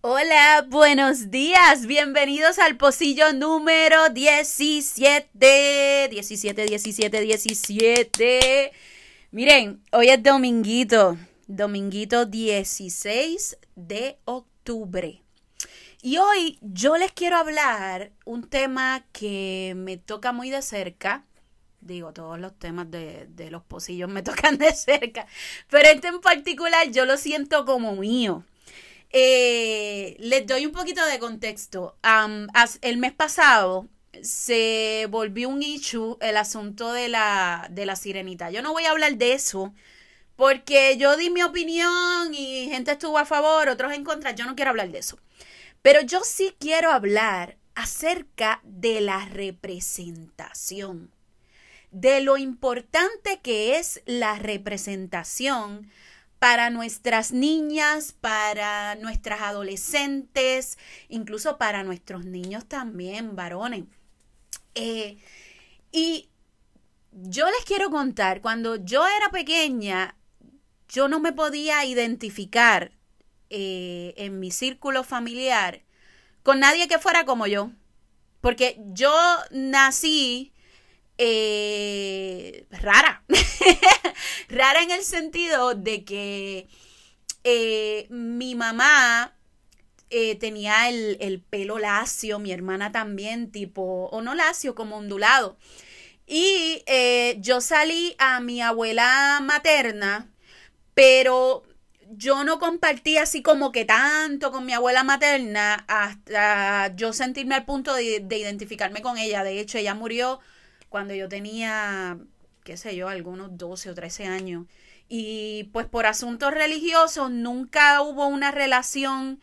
Hola, buenos días. Bienvenidos al pocillo número 17. 17, 17, 17. Miren, hoy es dominguito. Dominguito 16 de octubre. Y hoy yo les quiero hablar un tema que me toca muy de cerca. Digo, todos los temas de, de los pocillos me tocan de cerca. Pero este en particular yo lo siento como mío. Eh, les doy un poquito de contexto. el mes pasado se volvió un issue el asunto de la, de la sirenita. Yo no voy a hablar de eso porque yo di mi opinión y gente estuvo a favor, otros en contra. Yo no quiero hablar de eso. Pero yo sí quiero hablar acerca de la representación, de lo importante que es la representación para nuestras niñas, para nuestras adolescentes, incluso para nuestros niños también, varones. Eh, y yo les quiero contar, cuando yo era pequeña, yo no me podía identificar eh, en mi círculo familiar con nadie que fuera como yo. Porque yo nací eh, rara. rara en el sentido de que eh, mi mamá tenía el, pelo lacio, mi hermana también, tipo, o no lacio, como ondulado. Y yo salí a mi abuela materna, pero yo no compartí así como que tanto con mi abuela materna hasta yo sentirme al punto de, de identificarme con ella. De hecho, ella murió cuando yo tenía, qué sé yo, algunos 12 o 13 años. Y pues por asuntos religiosos nunca hubo una relación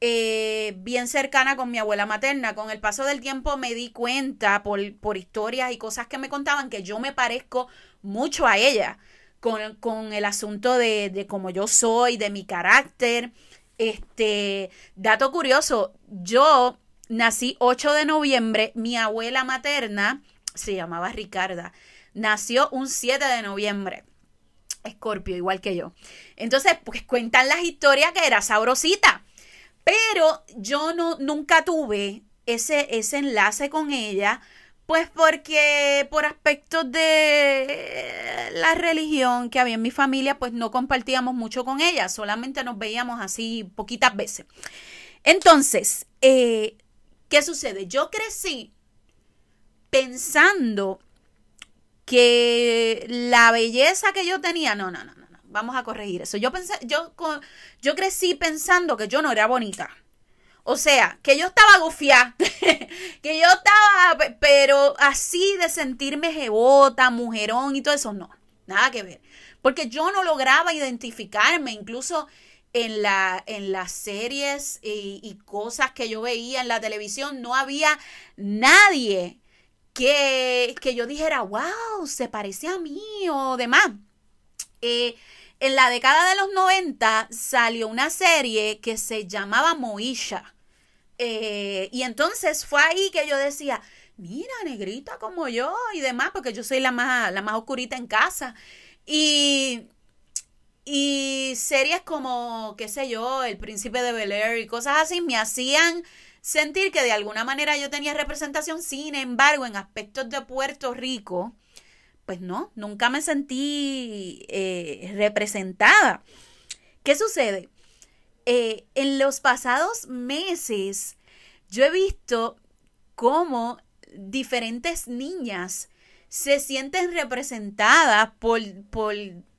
eh, bien cercana con mi abuela materna. Con el paso del tiempo me di cuenta por, por historias y cosas que me contaban que yo me parezco mucho a ella. Con, con el asunto de, de cómo yo soy, de mi carácter. Este, dato curioso, yo nací 8 de noviembre, mi abuela materna se llamaba Ricarda. Nació un 7 de noviembre. Escorpio, igual que yo. Entonces, pues cuentan las historias que era sabrosita. Pero yo no, nunca tuve ese, ese enlace con ella, pues porque por aspectos de la religión que había en mi familia, pues no compartíamos mucho con ella, solamente nos veíamos así poquitas veces. Entonces, eh, ¿qué sucede? Yo crecí pensando que la belleza que yo tenía, no, no, no, no, vamos a corregir eso. Yo pensé, yo, yo crecí pensando que yo no era bonita. O sea, que yo estaba gufiada, que yo estaba, pero así de sentirme jebota, mujerón y todo eso, no, nada que ver. Porque yo no lograba identificarme, incluso en, la, en las series y, cosas que yo veía en la televisión, no había nadie que, que yo dijera, wow, se parece a mí o demás. Eh, en la década de los 90 salió una serie que se llamaba Moisha. Eh, y entonces fue ahí que yo decía, mira, negrita como yo y demás, porque yo soy la más, la más oscurita en casa. Y, y series como, qué sé yo, El Príncipe de Bel Air y cosas así me hacían sentir que de alguna manera yo tenía representación, sin embargo, en aspectos de Puerto Rico, pues no, nunca me sentí eh, representada. ¿Qué sucede? Eh, en los pasados meses yo he visto cómo diferentes niñas se sienten representadas por, por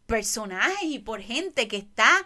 personajes y por gente que está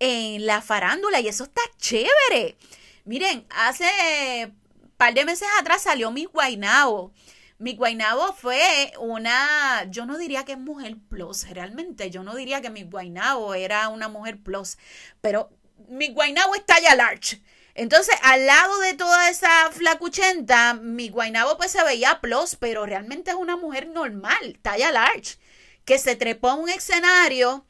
en la farándula y eso está chévere. Miren, hace par de meses atrás salió mi Guainabo. Mi Guainabo fue una, yo no diría que es mujer plus, realmente, yo no diría que mi Guainabo era una mujer plus, pero mi Guainabo está ya large. Entonces, al lado de toda esa flacuchenta, mi Guainabo pues se veía plus, pero realmente es una mujer normal, talla large, que se trepó a un escenario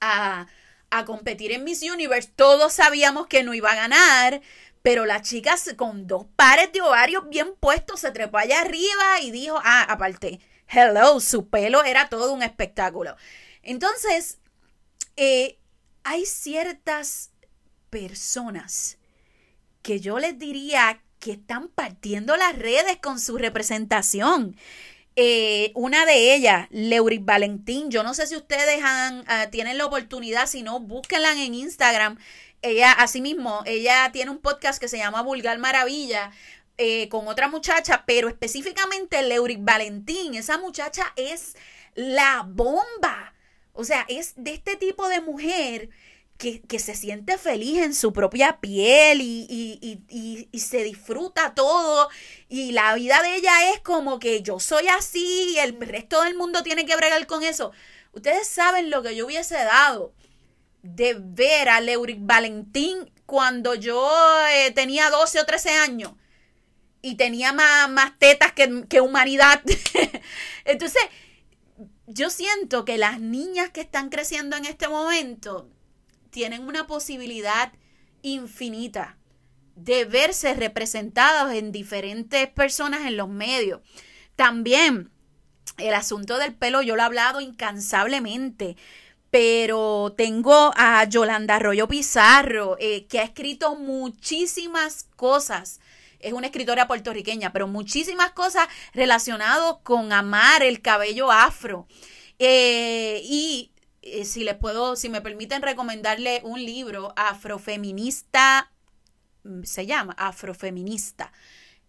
a a competir en Miss Universe. Todos sabíamos que no iba a ganar, Pero la chica con dos pares de ovarios bien puestos se trepó allá arriba y dijo, ah, aparte, hello, su pelo era todo un espectáculo. Entonces, eh, hay ciertas personas que yo les diría que están partiendo las redes con su representación. Eh, una de ellas, Leuris Valentín, yo no sé si ustedes ah, tienen la oportunidad, si no, búsquenla en Instagram. Ella, asimismo, ella tiene un podcast que se llama Vulgar Maravilla. Eh, con otra muchacha, pero específicamente Leuris Valentín, esa muchacha es la bomba. O sea, es de este tipo de mujer que, se siente feliz en su propia piel y, se disfruta todo. Y la vida de ella es como que yo soy así y el resto del mundo tiene que bregar con eso. Ustedes saben lo que yo hubiese dado de ver a Leuric Valentín cuando yo eh, tenía 12 o 13 años y tenía más, más tetas que, que humanidad. Entonces, yo siento que las niñas que están creciendo en este momento tienen una posibilidad infinita de verse representados en diferentes personas en los medios. También el asunto del pelo, yo lo he hablado incansablemente, pero tengo a Yolanda Arroyo Pizarro, eh, que ha escrito muchísimas cosas. Es una escritora puertorriqueña, pero muchísimas cosas relacionadas con amar el cabello afro. Eh, y eh, si les puedo, si me permiten recomendarle un libro afrofeminista, mm, se llama Afrofeminista.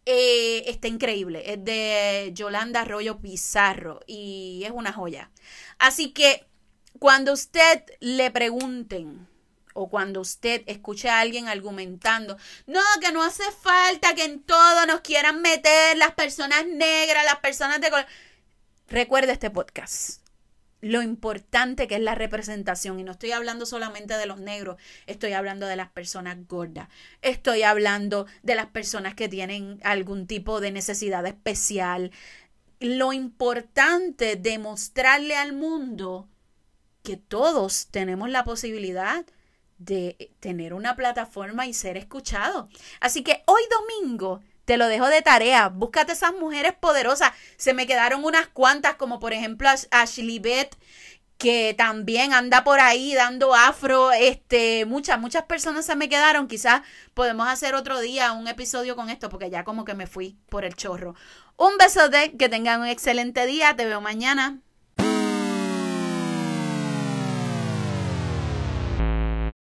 Eh, está increíble, es de Yolanda Arroyo Pizarro y es una joya. Así que cuando usted le pregunten o cuando usted escuche a alguien argumentando, no, que no hace falta que en todo nos quieran meter las personas negras, las personas de color. Recuerde este podcast lo importante que es la representación. Y no estoy hablando solamente de los negros, estoy hablando de las personas gordas, estoy hablando de las personas que tienen algún tipo de necesidad especial. Lo importante de mostrarle al mundo que todos tenemos la posibilidad de tener una plataforma y ser escuchados. Así que hoy domingo te lo dejo de tarea. Búscate esas mujeres poderosas. Se me quedaron unas cuantas, como por ejemplo Ashley Beth, que también anda por ahí dando afro. Este, muchas, muchas personas se me quedaron. Quizás podemos hacer otro día un episodio con esto, porque ya como que me fui por el chorro. Un besote, que tengan un excelente día. Te veo mañana.